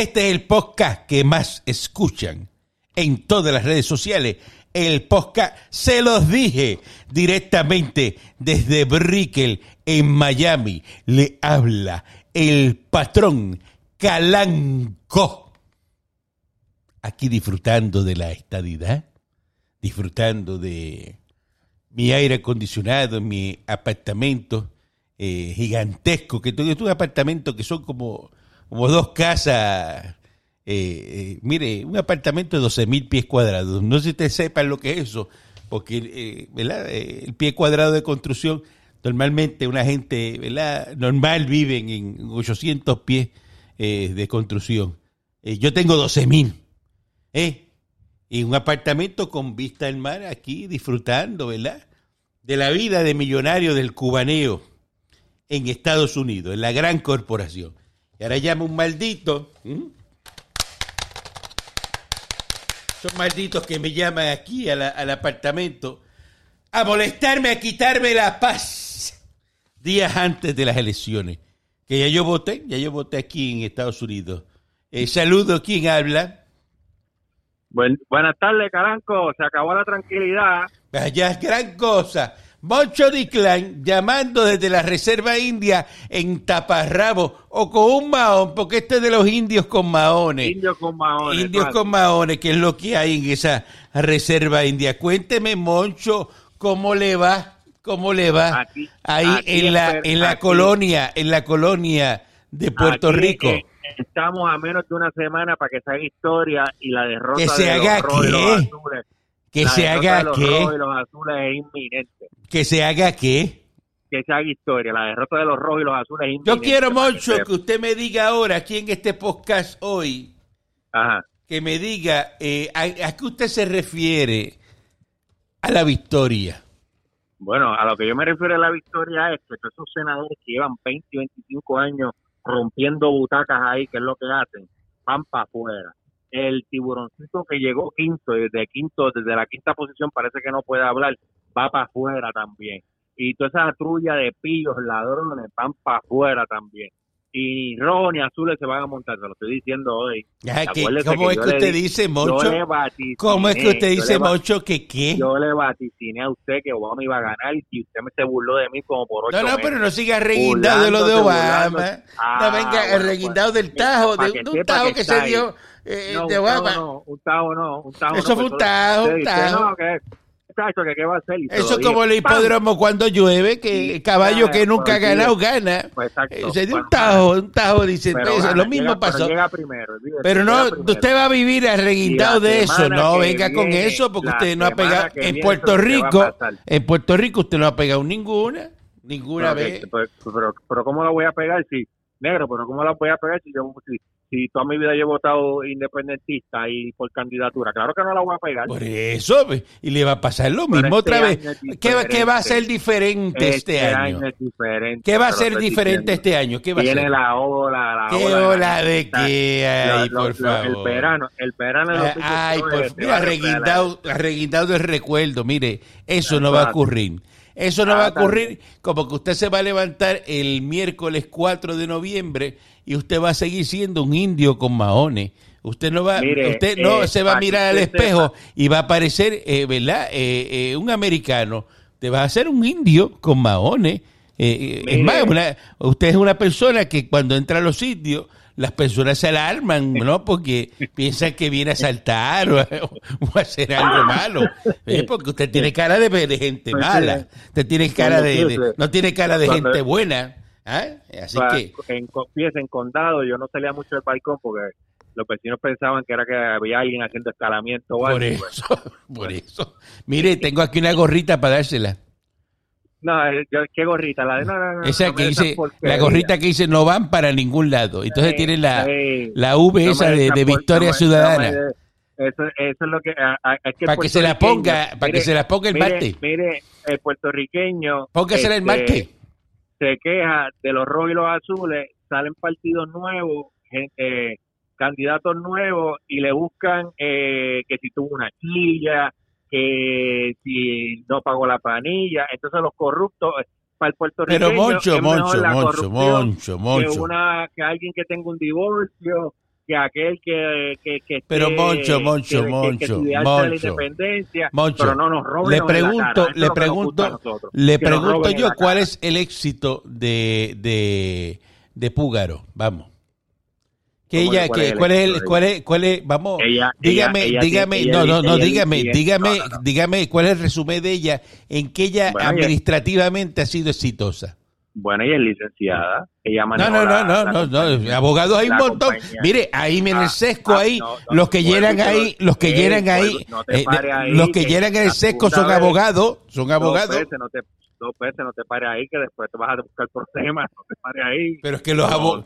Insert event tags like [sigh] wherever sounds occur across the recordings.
Este es el podcast que más escuchan en todas las redes sociales. El podcast, se los dije directamente desde Brickell, en Miami. Le habla el patrón Calanco. Aquí disfrutando de la estadidad, disfrutando de mi aire acondicionado mi apartamento eh, gigantesco, que tengo un apartamento que son como, como dos casas. eh, eh, mire, un apartamento de 12 mil pies cuadrados. No sé si ustedes sepan lo que es eso, porque eh, el pie cuadrado de construcción, normalmente una gente normal viven en 800 pies de construcción. Yo tengo 12 mil. ¿eh? Y un apartamento con vista al mar aquí, disfrutando, ¿verdad? De la vida de millonario del cubaneo en Estados Unidos, en la gran corporación. Y ahora llama un maldito. Son malditos que me llaman aquí la- al apartamento a molestarme, a quitarme la paz días antes de las elecciones. Que ya yo voté, ya yo voté aquí en Estados Unidos. Eh, saludo, ¿quién habla? Buen- buenas tardes, Caranco. Se acabó la tranquilidad. Vaya gran cosa. Moncho Diclan llamando desde la Reserva India en taparrabo o con un maón, porque este es de los indios con maones. Indios con maones. Indios con maones, que es lo que hay en esa Reserva India. Cuénteme, Moncho, ¿cómo le va? ¿Cómo le va? Aquí- Ahí aquí en la, en- en la aquí. colonia, en la colonia de Puerto Rico. eh, estamos a menos de una semana para que se haga historia y la derrota ¿Que se de haga los los azules. Que la se haga de los qué, rojos y los azules es inminente. que se haga qué. Que se haga historia. La derrota de los rojos y los azules es inminente. Yo quiero, Moncho, que usted me diga ahora, aquí en este podcast hoy, Ajá. que me diga eh, a, a qué usted se refiere a la victoria. Bueno, a lo que yo me refiero a la victoria es que todos esos senadores que llevan 20 y 25 años rompiendo butacas ahí, que es lo que hacen, van para afuera. El tiburoncito que llegó quinto, desde quinto, desde la quinta posición parece que no puede hablar, va para afuera también. Y toda esa trulla de pillos, ladrones, van para afuera también. Y rojos ni azules se van a montar, se lo estoy diciendo hoy. Ya, que- ¿Cómo que es que usted di- dice, vaticiné, ¿Cómo es que usted dice, Moncho, que qué? yo le vaticiné a usted que Obama iba a ganar y usted me se burló de mí como por ocho No, no, meses. pero no siga reguindado de lo de Obama. no Ah, venga bueno, reguindado pues, del tajo, para de, un tajo que se dio eh, No, de un tajo Obama. no, un tajo no, un tajo Eso no, fue pues un tajo, un usted dice, tajo. No, que muchacho, que qué va a hacer. Y se Eso es como el dije. ¡Pam! hipódromo cuando llueve, que el caballo que nunca ha Pues, ganado gana. Pues, exacto. Eh, se dio un Bueno, tajo, un tajo, dice. pero eso, gana, lo mismo llega- pasó. Pero primero. Pero no, primero. usted va a vivir la de eso. No venga con eso, porque usted no ha pegado. En Puerto Rico, en Puerto Rico usted no ha pegado ninguna. Ninguna Pero, vez. pues, pero, pero ¿cómo la voy a pegar si, negro, pero cómo la voy a pegar si yo, si, si toda mi vida yo he votado independentista y por candidatura? Claro que no la voy a pegar. Por eso, pues, y le va a pasar lo mismo este otra vez. año ¿Qué, va- qué va a ser diferente. diferente este, año? es diferente. ¿Qué va a ser diferente diciendo. este año? ¿Qué va a ser? la ola, la ¿Qué ola. ola de qué hay, lo- por lo- favor? El verano, el verano. Eh, Ay, por mira, arreguindado, arreguindado el recuerdo. Mire, eso no va a ocurrir. Eso no Ah, va a está ocurrir como que usted se va a levantar el miércoles 4 de noviembre y usted va a seguir siendo un indio con maones. Usted no va, Mire, usted no eh, se va a mirar al espejo y va a parecer, eh, ¿verdad? Eh, eh, un americano. Te va a ser un indio con maones. Es más, una- usted es una persona que cuando entra a los sitios, las personas se alarman, ¿no? Porque piensan que viene a saltar o a, o a hacer algo malo. ¿eh? Porque usted tiene cara de, de gente Pues mala. Usted tiene cara de, de- no tiene cara de gente buena. ¿ah? Así que, en, fíjese, en condado yo no salía mucho del balcón porque los vecinos pensaban que era que había alguien haciendo escalamiento o algo. por pues. eso, [laughs] por eso. Mire, tengo aquí una gorrita para dársela. No, eh, yo- ¿qué gorrita? La de no, no, no, Esa no que dice, la gorrita que dice no van para ningún lado. Entonces Sí, tiene la, sí. la V No esa de, Victoria Ciudadana. eso, eso es lo que... a- a- es que el Para que se la ponga, para que se la ponga el mire, martes. Mire, el puertorriqueño... Póngasela el este, martes. Se queja de los rojos y los azules, salen partidos nuevos, gente, candidatos nuevos y le buscan eh, que si tuvo una quilla, que si no pagó la planilla. Entonces los corruptos... eh, Para el puertorriqueño Pero Moncho, es mejor Moncho, la Moncho, corrupción Moncho, que Moncho. una que alguien que tenga un divorcio que aquel que, que, que Pero esté- Moncho, Moncho, Moncho, la Moncho. independencia, Moncho, pero no nos roben le la cara. pregunto, es le pregunto, nosotros, le pregunto yo la cuál es el éxito de, de, de Púgaro, vamos. Que ¿Cómo ella, que cuál que, es el cuál es, el- cuál es, cuál es, vamos, Ella- dígame, ella- dígame, no, ella- no, no, ella- dígame, dígame, no, no, no. dígame cuál es el resumen de ella, en que ella Bueno, administrativamente ha sido exitosa. Bueno, ella es licenciada. Ella No, no, no, la- no, no, no, compañía. abogados hay un montón. compañía. Mire, ahí en el Ah, sesco ah, ahí, no, no, los que llenan ahí, los que Ey, llenan ahí, no eh, ahí, los que que llenan en el sesco son abogados, son Dos abogados, veces no te, dos veces no te pares ahí, que después te vas a buscar problemas. No te pares ahí. pero es que los No, abogados...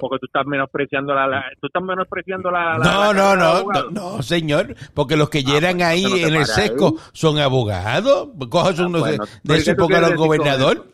Porque tú estás menospreciando la, la- tú estás menospreciando la, la- No, la no, de no, no, señor, porque los que llenan pues, ahí no en el pares ahí. sesco son abogados, cojas Ah, uno de, bueno, de pero eso ¿qué y tú póngalo al quieres decir con gobernador.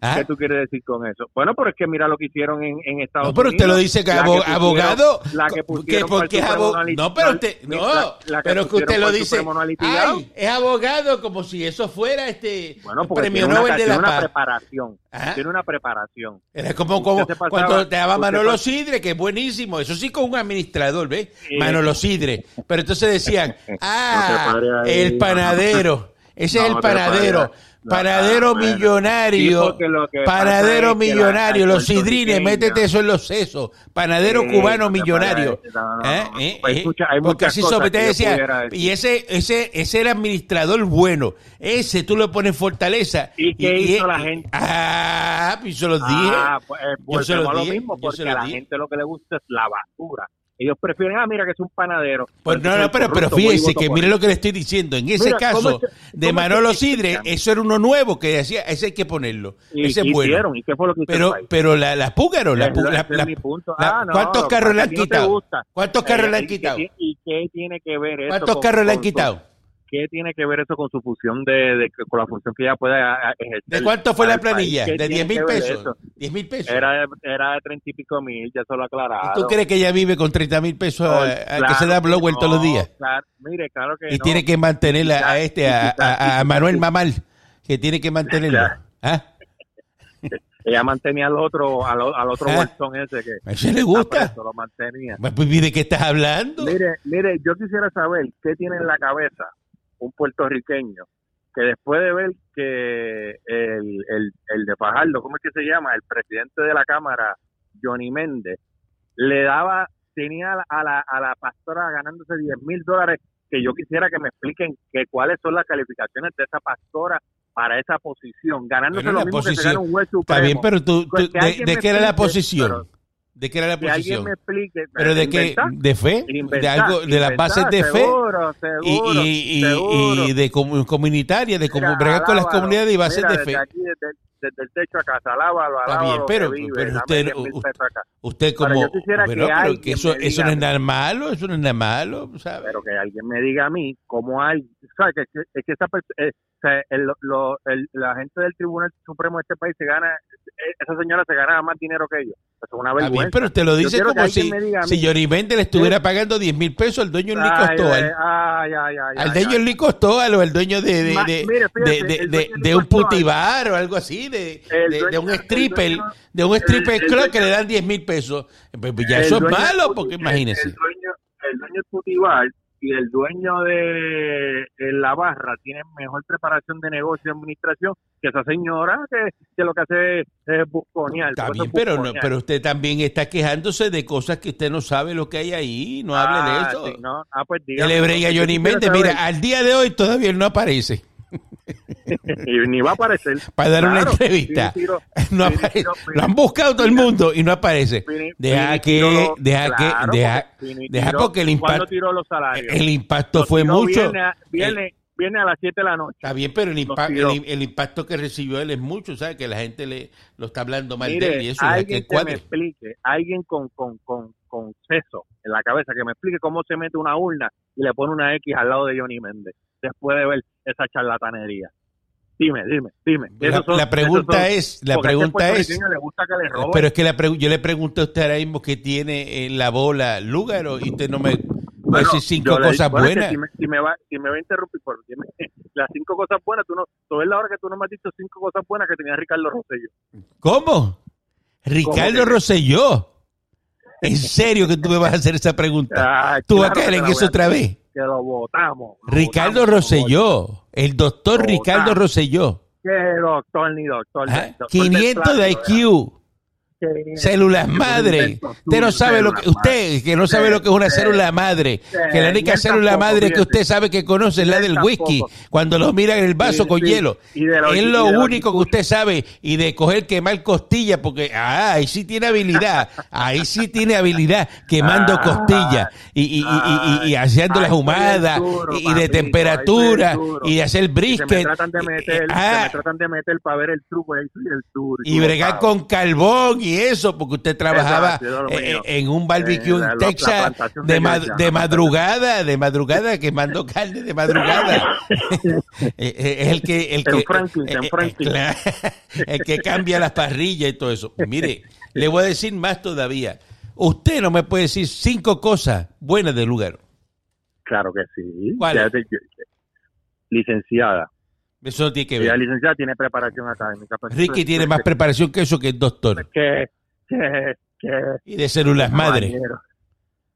¿Ah? ¿Qué tú quieres decir con eso? Bueno, pero es que mira lo que hicieron en, en Estados No, pero usted Unidos. lo dice que La abo- pusieron- abogado, La que que pusieron porque es Supremo abogado. no pero usted, la- no, la pero que pusieron usted lo dice. Ay, es abogado como si eso fuera este Bueno, porque premio tiene una, Nobel de tiene la una Paz. preparación. Ajá. Tiene una preparación. Era como, como pasaba- cuando te daba Manolo Sidre, que es buenísimo. Eso sí con un administrador, ¿ves? Manolo Sidre. Pero entonces decían, [laughs] ah, No el panadero. Ese es el panadero. Panadero ah, millonario. Lo es que millonario. los sidrines, métete eso en los sesos. Panadero cubano millonario. pares. No, no, no. Hay muchas- hay Porque así cosas sobre te que decía. Y ese, ese, ese era administrador bueno. Ese tú le pones fortaleza. ¿Y qué hizo la gente? Ah, pues yo los dije. Ah, pues, eh, Yo se volvemos lo a lo dije, mismo, porque se a lo la gente lo que le gusta es la basura. Ellos prefieren, ah, mira que es un panadero. Pues no, no, pero, pero fíjese que mire lo que le estoy diciendo. En ese Mira, ¿cómo caso que- de Manolo Sidre, eso era uno nuevo que decía, ese hay que ponerlo. ¿Y ese es bueno. hicieron? ¿Y qué fue lo que Pero, pero la, la Púgaro, la, la- Ah, no, ¿cuántos carros le han no quitado? ¿Cuántos carros Eh, le han ¿y qué quitado? ¿Y qué tiene que ver eso? ¿Cuántos con- carros le han quitado? ¿Qué tiene que ver eso con su función de, de- con la función que ella puede a- a- ejercer? ¿De cuánto fue la país? planilla? ¿Qué ¿De tiene 10 mil pesos? eso? 10 mil pesos. Era era de treinta y pico mil, ya se lo aclarado. ¿Y tú crees que ella vive con 30 mil pesos No, a- a que se da blower no, todos los días? claro, mire, claro que Y no. tiene que mantener a, este, a, Manuel Mamal, que tiene que mantenerlo. ¿Ah? Ella mantenía al otro, al, al otro Ah. bolsón ese que ¿A ese le gusta? preso, lo mantenía. Pues, ¿y ¿de qué estás hablando? Mire, mire, yo quisiera saber qué tiene en la cabeza un puertorriqueño que después de ver que el, el, el de Fajardo, ¿cómo es que se llama? El presidente de la Cámara, Johnny Méndez, le daba, tenía a la, a la, pastora ganándose 10 mil dólares, que yo quisiera que me expliquen que cuáles son las calificaciones de esa pastora para esa posición, ganándose lo mismo que se posición- gana un juez Está bien, pero tú, Pues tú- que de, qué era la posición? pero- ¿De qué era la que alguien posición? me explique. ¿Pero de qué? ¿De fe? ¿De algo? ¿De las bases de fe? seguro, Y, seguro, y, y, seguro. y de comu- comunitaria, de bregar con las comunidades y bases Mira, de fe. aquí, desde, desde el techo a casa, alábalo, Está alábalo. bien, pero- vive, pero usted- 10 mil u- pesos acá. Usted como... yo quisiera Bueno, que pero que eso, eso no es nada malo, eso no es nada malo, ¿sabes? Pero que alguien me diga a mí cómo hay, ¿sabes? Que, que- es que esa, eh, o sea, el- lo- el- la gente del Tribunal Supremo de este país se gana, eh, esa señora se gana más dinero que ellos. Eso es una Está bien, vergüenza. pero usted lo dice como si, si Johnny le estuviera pagando 10 mil pesos, al dueño costó. ay, Al, dueño ni costó, al, dueño de, de, un putibar o algo así, de, El de, de dueño- un el stripper, dueño- de un el- stripper el club que le dan 10 mil pesos. Pues, pues ya El eso es malo, porque el- imagínese. El dueño, el dueño es Putibar y el dueño de la barra tiene mejor preparación de negocio y administración que esa señora que, que lo que hace es busconear. Está Todo eso bien, es pero, no, busconear. pero usted también está quejándose de cosas que usted no sabe lo que hay ahí. No hable de Ah, eso. sí, no. Ah, pues dígame, le bregue a yo Johnny Méndez. Mira, al día de hoy todavía no aparece [laughs] y ni va a aparecer. para dar una entrevista. Tiro- No aparece. Tiro- Lo han buscado todo el mundo y no aparece. Deja que, deja claro, que, deja, porque deja el ¿Cuándo impacto, tiró los salarios? el impacto Los fue mucho. Viene, a- viene, viene a las 7 de la noche. Está bien, pero el, impa- el, el impacto que recibió él es mucho, ¿sabes? Que la gente le lo está hablando mal de él y eso, alguien que me explique, alguien con, con, con, con seso en la cabeza, que me explique cómo se mete una urna y le pone una X al lado de Johnny Méndez, después de ver esa charlatanería. Dime, dime, dime. La, Esos son- la pregunta son- es, la pregunta es, le gusta que le roben. pero es que la yo le pregunto a usted ahora mismo que tiene en la bola Lúgaro y usted no me puede decir cinco cosas es buenas. Si me, si, me va, si me va a interrumpir, por dime, [laughs] las cinco cosas buenas, tú no, tú ves la hora que tú no me has dicho cinco cosas buenas que tenía Ricardo Rosselló. ¿Cómo? Ricardo que? Rosselló. ¿En serio que tú me vas a hacer esa pregunta? [laughs] Ah, ¿Tú vas a caer en eso otra vez? Que lo votamos. lo Ricardo votamos, Rosselló, el doctor Ricardo. Rosselló. Que doctor ni doctor. Ajá, doctor 500 de IQ. ¿verdad? Células madre. Usted no sabe lo que usted que no sabe lo que es una Sí, célula madre, que la única él célula madre que usted sabe que conoce es la del whisky cuando lo mira en el vaso con hielo. Es lo único que usted sabe y de coger quemar costillas porque ah, ahí sí tiene habilidad, ahí sí tiene habilidad quemando Ah, costillas y, y, y, y, y- y haciendo las humadas y, de temperatura y de hacer brisket tratan de meter, ah, para ver el truco y bregar con carbón y eso, porque usted trabajaba eh, en un barbecue Eh, en Texas de, ma- de madrugada, de madrugada, quemando carne de madrugada. [laughs] Eh, es el que... El que [laughs] el que cambia las parrillas y todo eso. Mire, le voy a decir más todavía. Usted no me puede decir cinco cosas buenas del lugar. Claro que sí. Licenciada. Eso no tiene que ver. licenciada tiene preparación académica. Ricky tiene más preparación que eso que el doctor. que, que, que Y de células madre. caballero.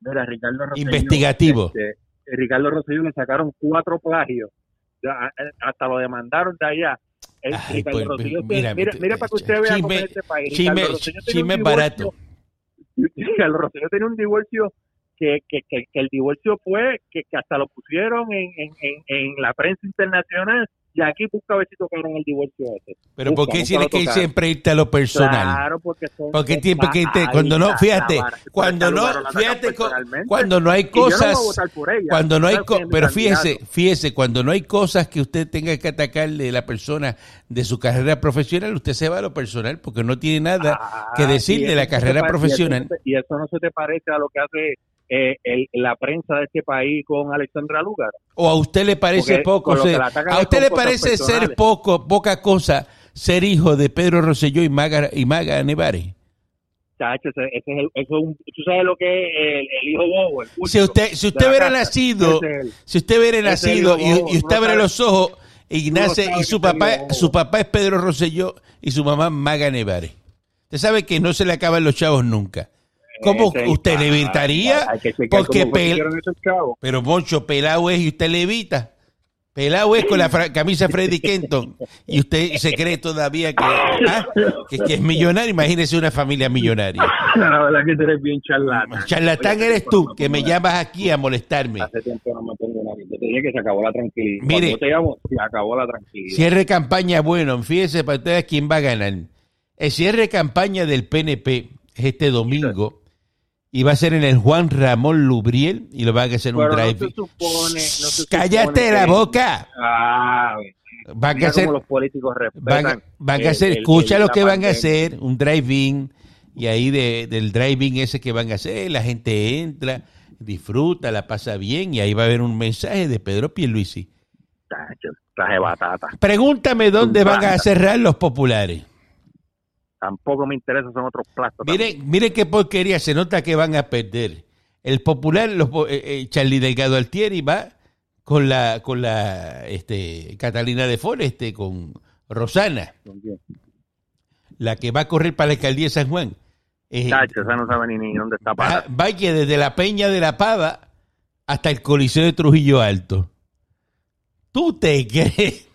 Mira, Ricardo Rosselló, Investigativo. este, Ricardo Rosselló le sacaron cuatro plagios. Ya, a- hasta lo demandaron de allá. El, Ay, Ricardo pues, Rosselló, mira, mira, mira, para que usted vea cómo es este país. chisme divorcio- barato. [laughs] Ricardo Rosselló tenía un divorcio que, que, que, que el divorcio fue que, que hasta lo pusieron en, en, en, en la prensa internacional y aquí busca a ver si tocaron el divorcio ese. Pero ¿por Busca, qué nunca tiene que siempre irte a lo personal? Claro, porque son Porque tiempo que te, ahí cuando no, fíjate, cuando Por no, fíjate, cuando no hay no cosas, por ella. cuando no hay, co- pero fíjese, fíjese, cuando no hay cosas que usted tenga que atacarle a la persona de su carrera profesional, usted se va a lo personal porque no tiene nada Ah, que decir de la no carrera profesional. No y eso no se te parece a lo que hace eh, el- la prensa de este país con Alexandra Lugar. O a usted le parece Porque poco a usted le parece ser poco, poca cosa ser hijo de Pedro Rosselló y Maga, y Maga Nevares. Ese, ese es el, eso es un, tú sabes lo que es el, el hijo bobo, el Si usted, si usted hubiera casa. nacido, el- si usted hubiera nacido y, bobo, y usted abre los ojos y tú no y su ese es el papá, su papá es Pedro Rosselló y su mamá Maga Nevares. Usted sabe que no se le acaban los chavos nunca. ¿Cómo Ese usted le evitaría? hay que chequear Porque pel- esos chavos. pero Moncho, pelado es y usted le evita. Pelado es con la fra- camisa Freddy Kenton y usted se cree todavía que, ah, que, que es millonario. Imagínese una familia millonaria. La verdad que tú eres bien charlatán. Charlatán Oye, eres tú, que me llamas aquí a molestarme. Hace tiempo no me pongo una. Yo te dije que se acabó la tranquilidad. Mire. Cuando yo te llamo, se acabó la tranquilidad. Cierre campaña, bueno, fíjese para ustedes quién va a ganar. El cierre campaña del PNP es este domingo y va a ser en el Juan Ramón Lubriel y lo van a hacer en un Pero no drive. se supone. No se ¡Cállate supone la que- boca! Ah, Van a hacer, los políticos van, van a hacer, el- escucha el- lo que van a hacer, un drive-in y ahí de, del drive-in ese que van a hacer, la gente entra, disfruta, la pasa bien y ahí va a haber un mensaje de Pedro Pierluisi. Tacho, traje batata. Pregúntame dónde van a cerrar los populares. Tampoco me interesa, son otros plastos. Miren, miren qué porquería, se nota que van a perder. El popular, los, eh, eh, Charlie Delgado Altieri va con la, con la este, Catalina de Foreste, con Rosana, la que va a correr para la alcaldía de San Juan. Eh, Tacho, esa no sabe ni, dónde está va, para. va que desde la Peña de la Pava hasta el Coliseo de Trujillo Alto. ¿Tú te crees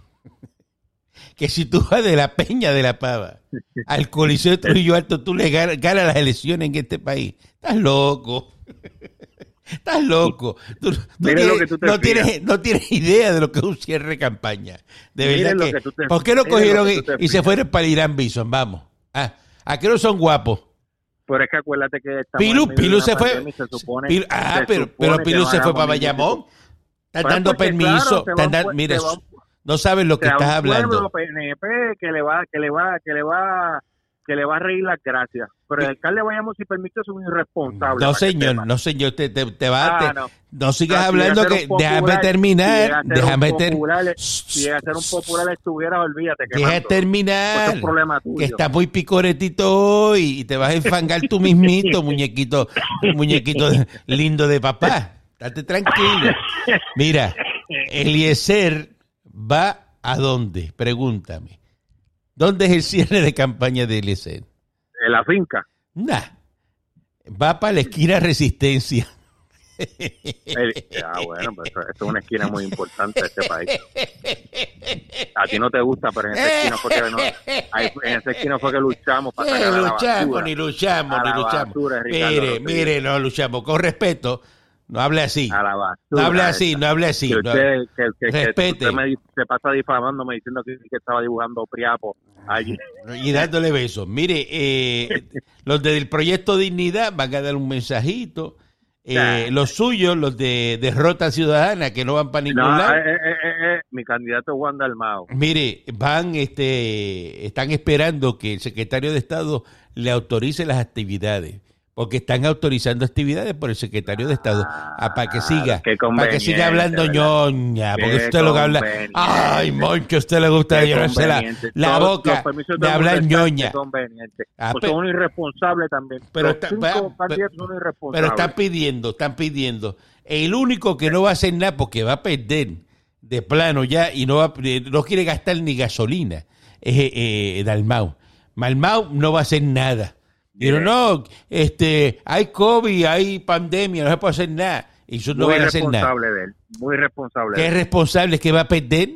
que si tú vas de la Peña de la Pava al Coliseo de Trujillo Alto, tú le ganas, ganas las elecciones en este país? Estás loco. [laughs] Estás loco. Tú, tú Miren tienes- lo que tú te no, tienes, no tienes idea de lo que es un cierre de campaña. De Miren verdad que, que te- ¿Por qué no cogieron y, se fueron para Irán Bison? Vamos. Ah, ¿A qué no son guapos? Pero es que acuérdate que Pilu, Pilu se fue. se supone- Pilu- ah, se pero, pero Pilu se fue para Bayamón. Pues dando permiso. claro, se estás va un dando- pue- mira, no sabes lo que se va estás un hablando. PNP que le va que le va que le va que le va a reír las gracias pero el alcalde Bayamón si permite es un irresponsable No, señor, no, señor. Te, te, te vas Ah, te- no. no sigas No, si hablando a que. Déjame popular, si llega terminar. un Déjame ter- popular, si llega a ser un popular estuviera olvídate que Deja mando. Pues terminar. es un problema tuyo. Que está muy picoretito hoy y te vas a enfangar tú mismito, [laughs] muñequito, muñequito lindo de papá. Estate tranquilo. Mira, [laughs] Eliezer va a dónde? Pregúntame. ¿Dónde es el cierre de campaña de Eliezer? en la finca Nah. va para la esquina Resistencia. ah, bueno, pues esto, es una esquina muy importante de este país. A ti no te gusta, pero en esa esquina fue que, no, en esa esquina fue que luchamos para sacar Eh, la luchamos, basura. ni luchamos, A ni la luchamos. basura, Ricardo Mire, mire, no luchamos. Con respeto, no hable así. A la basura. No hable así, no hable así. que usted, que, que- que Respete. usted me se pasa difamándome diciendo que, estaba dibujando Priapo allí. [laughs] y dándole besos. Mire, eh, los del proyecto Dignidad van a dar un mensajito. Eh, los suyos, los de Derrota Ciudadana, que no van para ningún No, lado. eh, eh, eh, mi candidato es Juan Dalmao. Mire, van, este, están esperando que el secretario de Estado le autorice las actividades, porque están autorizando actividades por el secretario de Estado ah, para que siga, para que siga hablando ¿verdad? ñoña, porque Qué usted lo que habla, ay, Moncho, usted le gusta llenarse la, boca de hablar ñoña. Ah, Pues son irresponsables también. pero está- Pero irresponsables. están pidiendo, están pidiendo. El único que no va a hacer nada porque va a perder de plano ya y no va, no quiere gastar ni gasolina es eh, eh, Dalmau. Malmau no va a hacer nada. Bien. no, este, hay COVID, hay pandemia, no se puede hacer nada. Y eso no muy van a hacer nada. responsable de él. Muy responsable. ¿Qué es responsable? ¿Es que va a perder?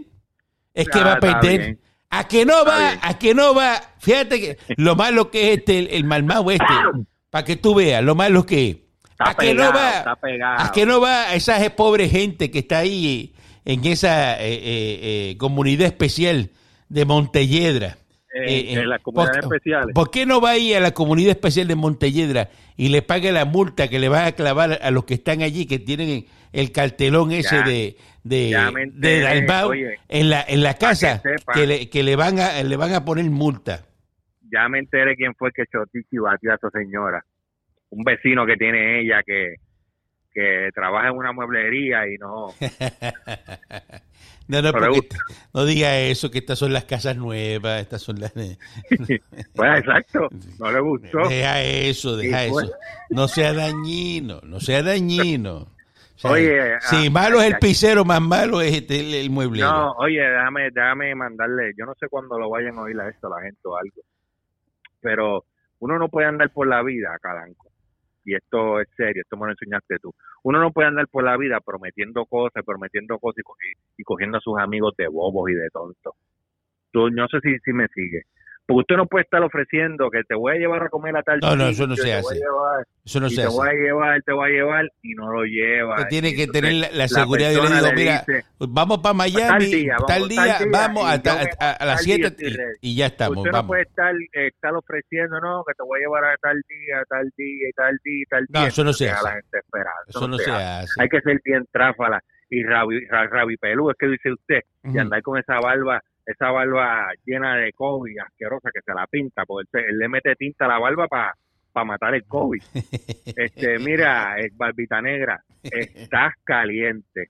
¿Es que Ah, va a perder? bien. ¿A que no Está va? bien. ¿A que no va? Fíjate que lo malo que es este, el, el Malmau este, [coughs] para que tú veas lo malo que es. Está ¿A que no pegado, va? está pegado. ¿A que no va a esa pobre gente que está ahí en esa eh, eh, eh, comunidad especial de Montelledra? Eh, en las comunidades ¿por- especiales. ¿Por qué no va ahí a la comunidad especial de Montelledra y le pague la multa que le va a clavar a los que están allí, que tienen el cartelón ese Ya, de, de, de oye, en la, en la casa que, le, que le van a le van a poner multa? Ya me enteré quién fue que Chotichi batió a esa señora. Un vecino que tiene ella que, que trabaja en una mueblería y no. [laughs] No, no, diga eso, que estas son las casas nuevas, estas son las... [laughs] Pues exacto, no le gustó. Deja eso, deja eso. No sea dañino, no sea dañino. O sea, Oye, si ah, malo es el pisero, más malo es este, el, el mueblero. No, oye, déjame, déjame mandarle, yo no sé cuándo lo vayan a oír a esto la gente o algo, pero uno no puede andar por la vida, Calanco, y esto es serio, esto me lo enseñaste tú, uno no puede andar por la vida prometiendo cosas, prometiendo cosas y, y cogiendo a sus amigos de bobos y de tontos. Tú, no sé si, si me sigue. Porque usted no puede estar ofreciendo que te voy a llevar a comer a tal No, no, eso no se te hace. llevar, Eso no se te hace. voy a llevar, te voy a llevar y no lo lleva. Usted tiene que entonces tener la, la seguridad. Yo le digo, mira, dice, vamos para Miami, Tal día, vamos, tal día, a, las tal día 7 estoy ready. y, y ya estamos. Usted no puede estar, eh, estar ofreciendo, no, que te voy a llevar a tal día, tal día, y tal día, y tal No, día. eso no se hace. la gente esperando. Eso no se hace. Hay que ser bien tráfala y rabi, ra- rabipelú, es que dice usted, y andar con esa barba, esa barba llena de COVID, asquerosa, que se la pinta, porque él, él le mete tinta a la barba para matar el COVID. [laughs] este, mira, barbita negra, estás caliente.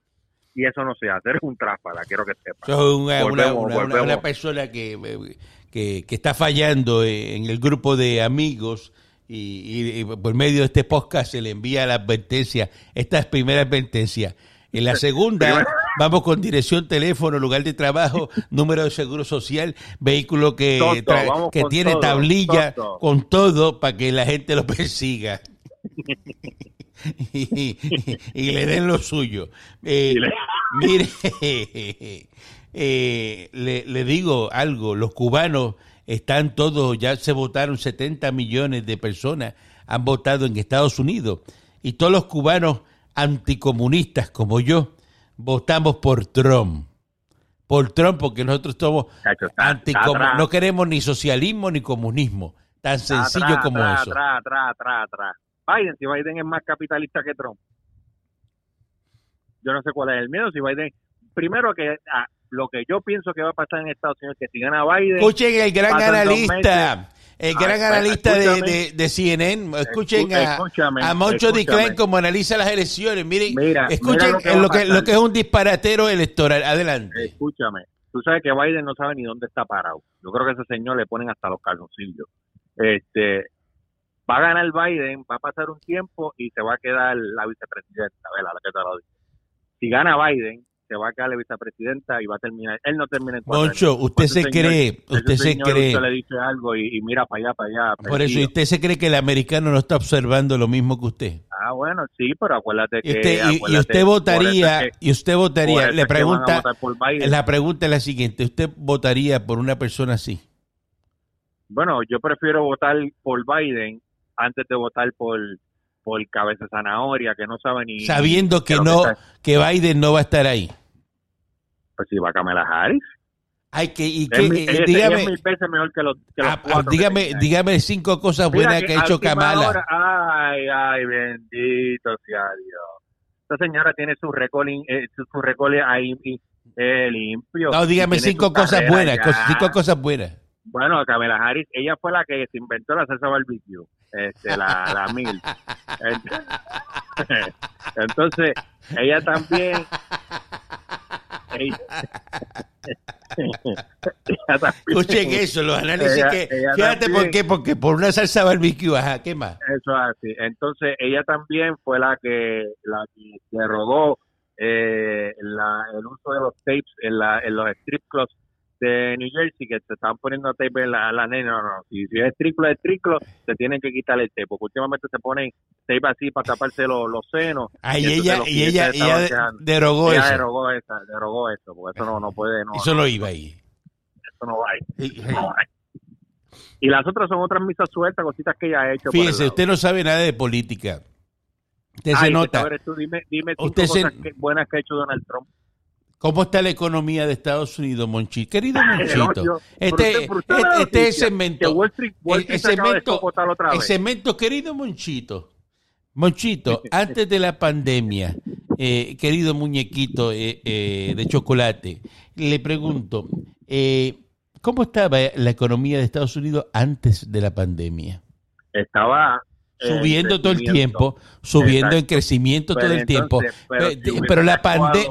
Y eso no se hace, eres un tráfala, quiero que sepas. Es una, una- Volvemos, una- una- volvemos. una persona que, que, que está fallando en el grupo de amigos y, y- y por medio de este podcast se le envía la advertencia. Esta es primera advertencia. En la segunda. Vamos con dirección, teléfono, lugar de trabajo, [laughs] número de seguro social, vehículo que, que tiene todo, tablilla, con todo, para que la gente lo [laughs] persiga. y, y- y le den lo suyo. Eh, le- Mire, [laughs] eh, le, le digo algo, los cubanos están todos, ya se votaron 70 millones de personas, han votado en Estados Unidos, y todos los cubanos anticomunistas como yo, votamos por Trump. Por Trump, porque nosotros somos Chacho, está- está anticom- atrás. no queremos ni socialismo ni comunismo, tan sencillo Atrás, como atrás, eso. Biden, si Biden es más capitalista que Trump. Yo no sé cuál es el miedo. Si Biden, primero que ah, lo que yo pienso que va a pasar en Estados Unidos es que si gana Biden, Escuchen el gran analista, el Ah, gran pues, analista de, de- de CNN. Escuchen Escu- a, a Moncho. Declan como analiza las elecciones. Miren, Mira, escuchen mira lo que lo, a que, pasar. lo que es un disparatero electoral. Adelante. escúchame, tú sabes que Biden no sabe ni dónde está parado. Yo creo que ese señor le ponen hasta los calzoncillos. Este, va a ganar Biden, va a pasar un tiempo y se va a quedar la vicepresidenta, ¿verdad? La que te lo digo. Si gana Biden, se va a quedar la vicepresidenta y va a terminar. Él no termina en cuatro Moncho, años. usted se señor- cree, usted se señor, cree. Usted le dice algo y, y mira para allá, para allá. Por eso, ¿y perdido. usted se cree que el americano no está observando lo mismo que usted? Ah, bueno, sí, pero acuérdate que... usted, y- y, acuérdate, usted votaría, que- y usted votaría, le pregunta, la pregunta es la siguiente, ¿usted votaría por una persona así? Bueno, yo prefiero votar por Biden antes de votar por por cabeza zanahoria que no sabe ni Sabiendo que no, que Biden no va a estar ahí. pues si va Kamala Harris. Hay que, y Es que, mi- eh, dígame, es mil veces mejor que los, que los ah, ah, cuatro dígame, dígame cinco cosas buenas que ha a hecho Kamala. hora- ay ay bendito sea Dios. Esta señora tiene su récord eh, su, su récord ahí eh, limpio. No, dígame cinco cosas buenas, cinco cosas buenas. Bueno, Kamala Harris, ella fue la que se inventó la salsa barbecue, este, la, la mil. Ent- [laughs] Entonces, ella también... Ella, ella también- Escuchen eso, los análisis Ella- que... Fíjate también- por qué, porque por una salsa barbecue, ajá, ¿qué más? Eso es así. Entonces, ella también fue la que la que derogó eh, la, el uso de los tapes en, la, en los strip clubs de New Jersey, que se estaban poniendo tape en la, la nena. No, no, si, si es strip club, es strip club, se tienen que quitar el tape, porque últimamente se ponen tape así para taparse los, los senos. Ella, los y clientes ella, estaban ella derogó Ella eso. derogó, esa, derogó eso, porque eso no, no puede, no, Eso no iba ahí. eso no va ahí. Y- No va ahí. Y las otras son otras misas sueltas, cositas que ella ha hecho. Fíjese, usted no sabe nada de política. Usted se nota. tú, dime, dime cinco Usted se- cosas que- buenas que ha hecho Donald Trump. ¿Cómo está la economía de Estados Unidos, Monchito? Querido [laughs] No, Monchito, yo- este, la este, este es segmento. Que Wall Street, Wall El- Street cemento- El segmento, querido Monchito. Monchito, [laughs] antes de la pandemia, eh, querido muñequito eh, eh, de chocolate, le pregunto, eh, ¿cómo estaba la economía de Estados Unidos antes de la pandemia? Estaba Subiendo en todo el crecimiento. tiempo, subiendo en Exacto. crecimiento Pero todo el tiempo. entonces, pero la pandemia.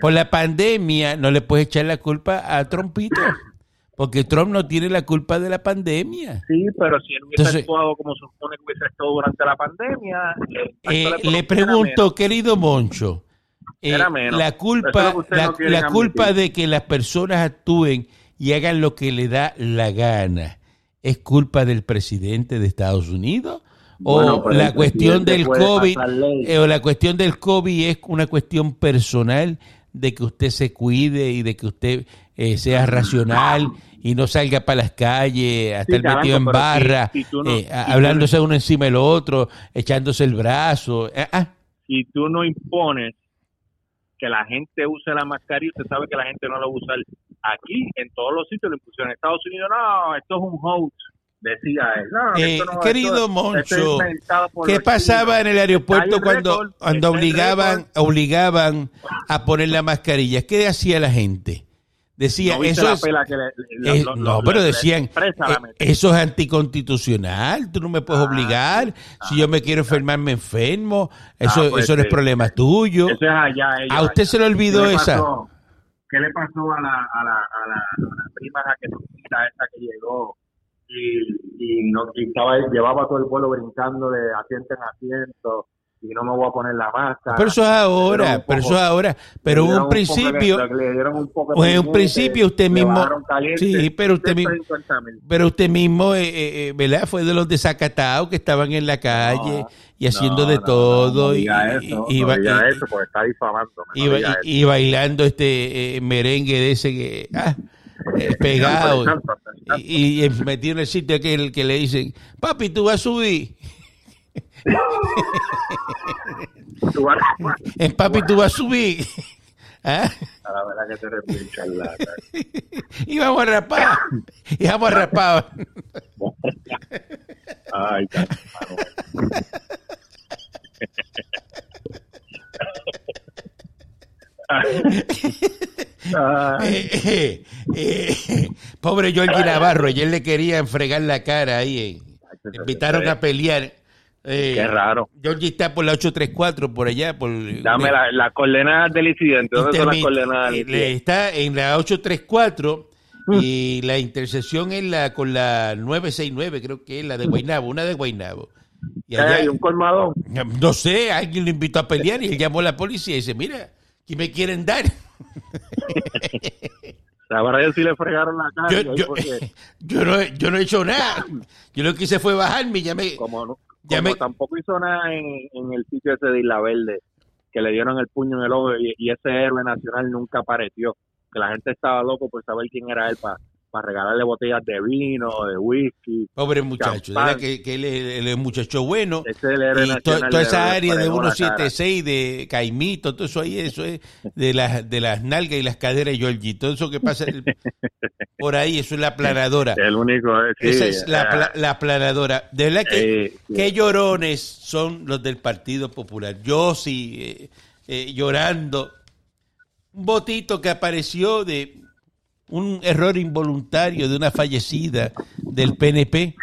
Por la pandemia no le puedes echar la culpa a Trumpito, porque Trump no tiene la culpa de la pandemia. Sí, pero si él hubiese Entonces- actuado como supone que hubiese actuado durante la pandemia. eh, Eh, la le pregunto, querido Moncho, eh, la es culpa, la, no culpa de que las personas actúen y hagan lo que le da la gana, ¿es culpa del presidente de Estados Unidos? ¿O Bueno, la cuestión del COVID, eh, o la cuestión del COVID es una cuestión personal de que usted se cuide y de que usted eh, sea racional y no salga para las calles a Sí, estar metido en si- barra, si tú no- eh, si tú no- hablándose uno encima del otro, echándose el brazo. eh, ah, si tú no impones que la gente use la mascarilla, usted sabe que la gente no la va a usar aquí, en todos los sitios lo impusieron. En Estados Unidos, no, esto es un hoax, decía él. No, Eh, esto no, querido esto- Moncho, esto es ¿Qué pasaba en el aeropuerto cuando, récord, cuando obligaban, obligaban a poner la mascarilla? ¿Qué hacía la gente? Decía, ¿No viste eso es... le- lo- no, lo- pero decían, eh, eso es anticonstitucional, tú no me puedes Ah, obligar, sí. si yo me quiero enfermar me enfermo, eso, Ah, pues eso no es problema tuyo. Eso es allá. ellos ¿A usted allá. se le olvidó ¿Qué le esa? pasó? ¿Qué le pasó a la, a la, a la, a la prima jaquetita esa que llegó y, y, no, y estaba, llevaba todo el vuelo brincando de asiento en asiento y no me voy a poner la máscara? Pero eso es ahora, pero eso es ahora, pero en un principio, pues en un principio usted mismo, sí, pero usted mismo, 150 mil. pero usted mismo, eh, eh, eh, ¿verdad? Fue de los desacatados que estaban en la calle No, y haciendo No, de no, todo y, eso, y- y- eso porque está difamándome. y, y- bailando este eh, merengue de ese que ah, eh, [laughs] pegado y, metido en el sitio aquel que le dicen papi tú vas a subir Tú vas [laughs] en papi tú vas a subir. [laughs] ¿Ah? a la verdad que te eres bien charlatán. [laughs] y vamos a rapar. Y vamos a Ay, Eh, eh, eh, pobre Jorge Navarro ayer le querían fregar la cara ahí invitaron a pelear eh, Qué raro. Georgie está por la 834 por allá por Dame la- las coordenadas del incidente. ¿Dónde son las Intermi- coordenadas del eh, incidente? Está en la 834 Mm. y la intersección es la con la 969, creo que es la de Guaynabo, una de Guaynabo. Y Hay allá, un colmadón. no sé, alguien lo invitó a pelear y él llamó a la policía y dice, mira, ¿qué me quieren dar? Sabrá Dios si le fregaron la cara. Yo [laughs] no, yo no he hecho nada. Yo lo que hice fue bajarme y ya me... como, no- Ya como me- tampoco hizo nada en, en el sitio ese de Isla Verde, que le dieron el puño en el ojo y, y ese héroe nacional nunca apareció. Que la gente estaba loco por saber quién era él para regalarle botellas de vino, de whisky. Pobre muchacho, verdad que, que él, es- un muchacho bueno. Ese es el Y to- toda esa área de fregó la cara. 176, de Caimito, todo eso ahí, eso es de las, de las nalgas y las caderas de Georgie, todo eso que pasa el- [laughs] por ahí, eso es la planadora. El único. eh, sí, Esa es la, ah, la planadora. De verdad que, eh, sí. qué llorones son los del Partido Popular. Yo sí, eh, eh, llorando. Un botito que apareció de un error involuntario de una fallecida del PNP.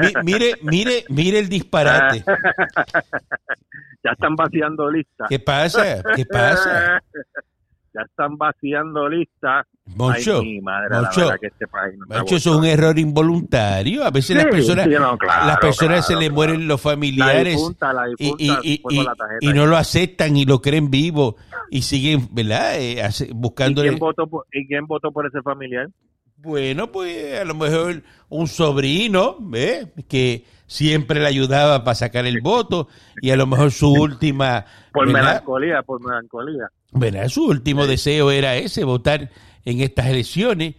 Mi- mire, mire, mire el disparate. [laughs] ya están vaciando listas. ¿Qué pasa? ¿Qué pasa? [laughs] ya están vaciando listas. Moncho, Ay, mi madre, Moncho, la que este país no está Moncho, eso es un error involuntario. A veces las personas, sí, no, claro, las personas se claro, le claro. mueren los familiares difunta, y, difunta, y- y- no lo aceptan y lo creen vivo y siguen, ¿verdad? Eh, ¿Y buscándole. quién, votó por, ¿Y quién votó por ese familiar? Bueno, pues a lo mejor un sobrino, ¿eh? Que siempre le ayudaba para sacar el voto y a lo mejor su [laughs] última, Por ¿verdad? melancolía, por melancolía. ¿verdad? Su último deseo era ese, votar en estas elecciones.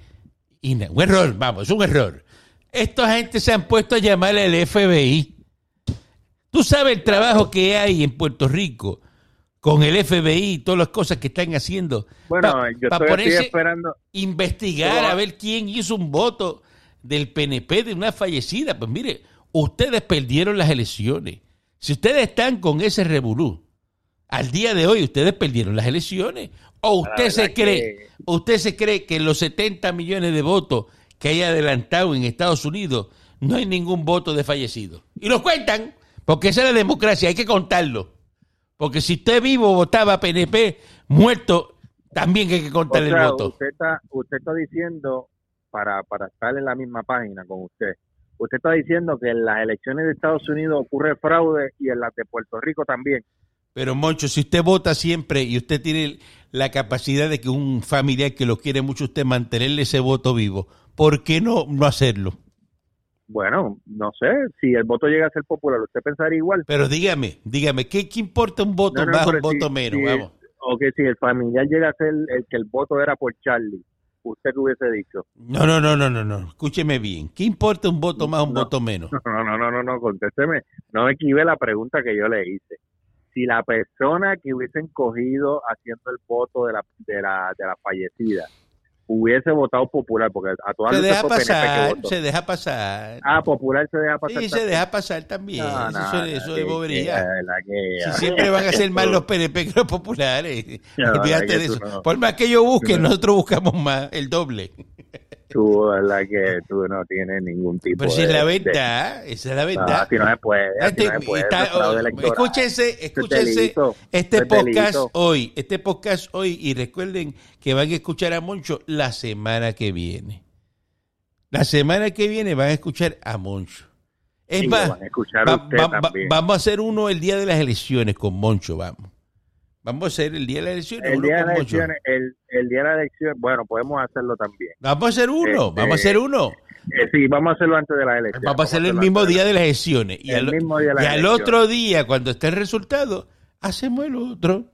Y un error, vamos, es un error. Esta gente se han puesto a llamar al FBI. Tú sabes el trabajo que hay en Puerto Rico con el FBI y todas las cosas que están haciendo. Bueno, Pa- yo pa estoy esperando. investigar Pero- a ver quién hizo un voto del PNP de una fallecida. Pues mire, ustedes perdieron las elecciones. Si ustedes están con ese revolú, al día de hoy ustedes perdieron las elecciones. O usted se cree, que- usted se cree que los 70 millones de votos que hay adelantado en Estados Unidos no hay ningún voto de fallecido. Y lo cuentan, porque esa es la democracia, hay que contarlo. Porque si usted vivo votaba PNP, muerto, también hay que O contar el sea, voto. usted está, usted está diciendo, para, para estar en la misma página con usted, usted está diciendo que en las elecciones de Estados Unidos ocurre fraude y en las de Puerto Rico también. Pero Moncho, si usted vota siempre y usted tiene la capacidad de que un familiar que lo quiere mucho usted mantenerle ese voto vivo, ¿por qué no, no hacerlo? Bueno, no sé, si el voto llega a ser popular, ¿usted pensaría igual? Pero dígame, dígame, ¿qué, qué importa un voto No, no, más un voto menos? si- Vamos. O que si el familiar llega a ser el que el voto era por Charlie, ¿usted qué hubiese dicho? No, no, no, no, no, no. Escúcheme bien. ¿Qué importa un voto más o un No. voto menos? [laughs] No, no, no, no, no, contésteme. No me equive la pregunta que yo le hice. Si la persona que hubiesen cogido haciendo el voto de la, de la, de la fallecida hubiese votado popular, porque a todas Se deja pasar, se deja pasar. Ah, popular se deja pasar. Sí, se deja pasar también. No, no, eso no, eso es bobería. Si siempre van a ser más los [laughs] PNP que los populares. Olvídate de eso. Por más que yo busque, nosotros buscamos más, el doble. Tú, la que tú no tienes ningún tipo Pero si de... es la de- verdad, esa es la No, verdad. así no se puede, así Este- no se puede, está- escúchense, escúchense delito, este podcast delito. hoy, este podcast hoy y recuerden que van a escuchar a Moncho la semana que viene. La semana que viene van a escuchar a Moncho. Es Y lo más, van a escuchar va- usted va- va- también. vamos a hacer uno el día de las elecciones con Moncho, vamos. Vamos a hacer el día de las elecciones El día de la elección, el, el día de la elección, bueno, podemos hacerlo también. Vamos a hacer uno, Este, vamos a hacer uno. Eh, sí, vamos a hacerlo antes de la elección. Vamos a hacerlo el mismo día de las elecciones. Y, al, las y elecciones. otro día, cuando esté el resultado, hacemos el otro.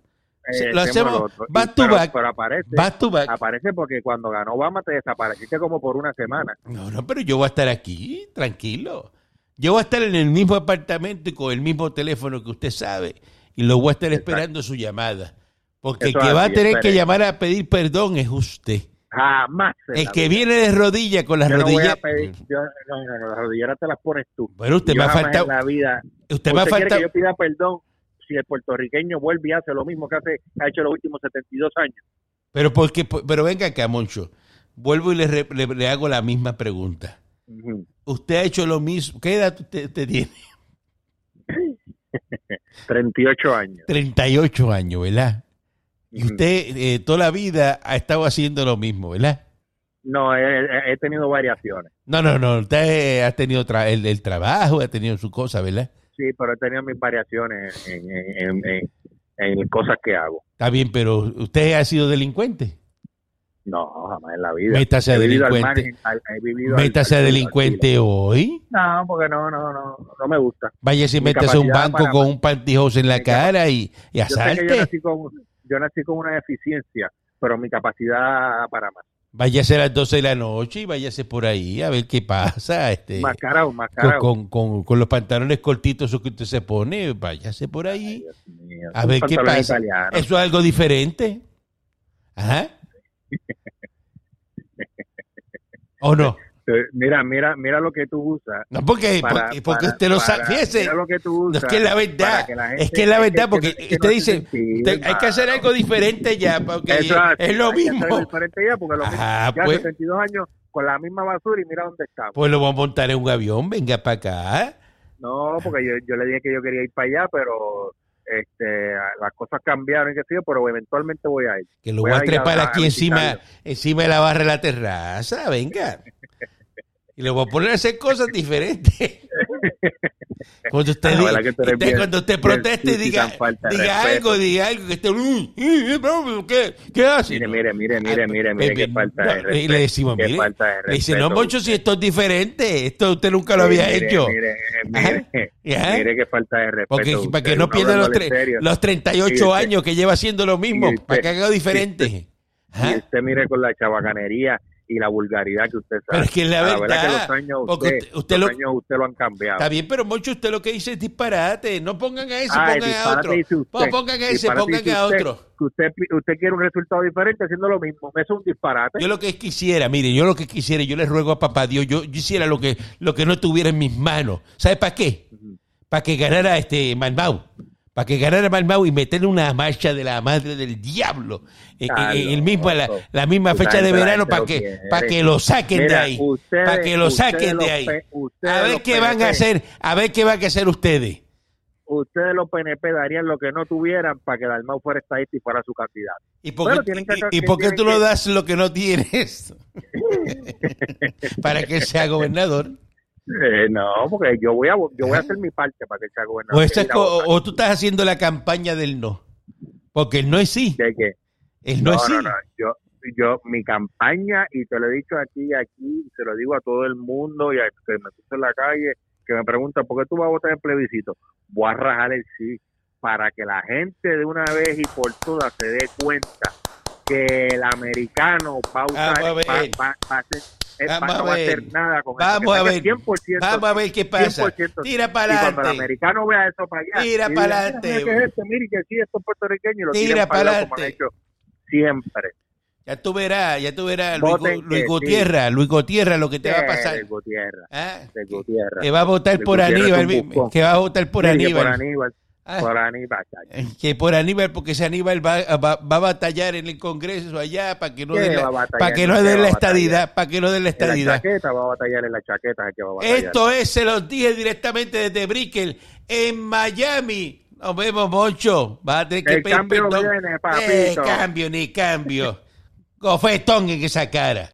Eh, lo hacemos back to pero, back. Pero aparece, Back to back. aparece porque cuando ganó Obama te desapareciste como por una semana. No, no, pero yo voy a estar aquí, tranquilo. Yo voy a estar en el mismo apartamento y con el mismo teléfono que usted sabe. Y lo voy a estar Exacto. esperando su llamada. Porque Eso el que va a tener que llamar a pedir perdón es usted. Jamás. El que viene de rodillas con las yo no voy a pedir, yo, no, no, no, las rodilleras te las pones tú. Bueno, usted Yo me ha faltado. la vida. Usted me ha ¿Usted quiere faltado. que yo pida perdón si el puertorriqueño vuelve y hace lo mismo que hace, ha hecho los últimos 72 años? Pero porque, pero venga acá, Moncho. Vuelvo y le, le- le hago la misma pregunta. Usted ha hecho lo mismo. ¿Qué edad usted, usted tiene? [laughs] 38 años. 38 años, ¿verdad? Y usted eh, toda la vida ha estado haciendo lo mismo, ¿verdad? No, he, tenido variaciones. No, no, no. Usted ha tenido tra- el, el trabajo, ha tenido su cosa, ¿verdad? sí, pero he tenido mis variaciones en, en, en, en cosas que hago. Está bien, pero usted ha sido delincuente. No, jamás en la vida. Métase He al delincuente. margen, al- al- Métase a al- delincuente hoy. No, porque no, no, no, no me gusta. Váyase y Mi métase a un banco con un pantyhose en la cara y, y Yo sé que yo asalte. nací, con, yo nací con una deficiencia, pero mi capacidad para más. Váyase a las 12 de la noche y váyase por ahí a ver qué pasa. Este, Más carajo, más con, con, con- los pantalones cortitos que usted se pone, váyase por ahí. Dios mío, A ver qué pasa. italiano. Eso es algo diferente. Ajá. ¿O no? Mira, mira, mira lo que tú usas. No, porque, para- porque, porque para- usted lo sabe. Fíjese, lo que tú no usas es que es la verdad. la gente- es que es la verdad, que- porque es que usted no dice, usted- hay que hacer algo diferente ya, porque Eso es lo hay que mismo. diferente ya, porque lo mismo, Ajá, ya pues. 72 años con la misma basura y mira dónde estamos. Pues lo vamos a montar en un avión, venga para acá. No, porque yo, yo le dije que yo quería ir para allá, pero este las cosas cambiaron y qué sé yo, pero eventualmente voy a ir. Que lo Voy voy a trepar a- a aquí encima, encima de la barra de la terraza, venga. [laughs] Y le voy a poner a hacer cosas diferentes. [laughs] [laughs] Cuando usted, La diga- usted cuando usted proteste, y diga, diga algo, diga algo, que esté, "Mm, mm, no, ¿qué, qué hace? Mire, mire, mire, mire, Ah, mire, mire, qué falta de Y respeto. le decimos, mire, le dice, no, Moncho, si esto es diferente, esto usted nunca lo había mire, hecho. Mire, mire, mire qué falta de respeto. Porque para que no pierda los, los 38 Y usted- años que lleva haciendo lo mismo, y para que haga diferente. Y usted mire con la chabacanería y la vulgaridad que usted sabe. Pero es que la A verdad, que los años usted, usted- usted los lo- años usted lo han cambiado. Está bien, pero Moncho, usted lo que dice es disparate. No pongan a ese, Ay, pongan a otro. usted. No, pongan a ese, pongan a otro. Que usted, usted quiere un resultado diferente haciendo lo mismo. Eso es un disparate. Yo lo que quisiera, mire, yo lo que quisiera, yo le ruego a papá Dios, yo, yo hiciera lo que, lo que no tuviera en mis manos. ¿Sabe para qué? Para que ganara este Malmau. Para que ganara Malmau y meterle una marcha de la madre del diablo. En, en- en el mismo, la, la misma fecha de verano para lo que, para que lo saquen de ahí. Para que lo saquen de ahí. A ver qué van a hacer, a ver qué van a hacer ustedes. Ustedes los PNP darían lo que no tuvieran para que Dalmau fuera estadista y fuera su candidato. ¿Y por, qué, y- y por qué tienen tú que- no das lo que no tienes? [laughs] para que él sea gobernador. Eh, no, porque yo voy a yo voy a hacer mi parte para que sea gobernador. O, eso es o tú estás haciendo la campaña del no. Porque el no es sí. ¿De qué? El no, No, es sí. no, no. Yo, yo, mi campaña, y te lo he dicho aquí y aquí, se lo digo a todo el mundo y a que me puse en la calle, que me preguntan, ¿por qué tú vas a votar en plebiscito? Voy a rajar el sí, para que la gente de una vez y por todas se dé cuenta que el americano va a usar, Vamos a ver. va, a eh, va- Vamos a no va a ver. hacer nada con Vamos eso. a ver. saque 100%, Vamos a ver qué pasa. 100%. Tira para y cuando el adelante. americano vea eso para allá, Tira para "Mira, adelante. es mire que sí, lo Tira para como han adelante. hecho siempre. Ya tú verás, ya tú verás, Luis, Voten Luis Gutiérrez, Luis Gutiérrez, lo que te va a Eh, pasar. Gutiérrez, Ah, Gutiérrez. Que va a votar por Aníbal, que va a votar por Aníbal. Por Aníbal. Por Aníbal. chacho. que por Aníbal, porque ese Aníbal va, va, va a batallar en el Congreso allá para que no ¿Qué den la, para que no ¿Qué den la estadidad, para que no den la En la estadidad. chaqueta va a batallar en la chaqueta. que va a batallar. Esto es, se los dije directamente desde Brickell, en Miami. Nos vemos, Moncho. Vas a tener que El pedir cambio perdón. viene, Eh, papito. cambio, ni cambio. [laughs] Gofetón en esa cara.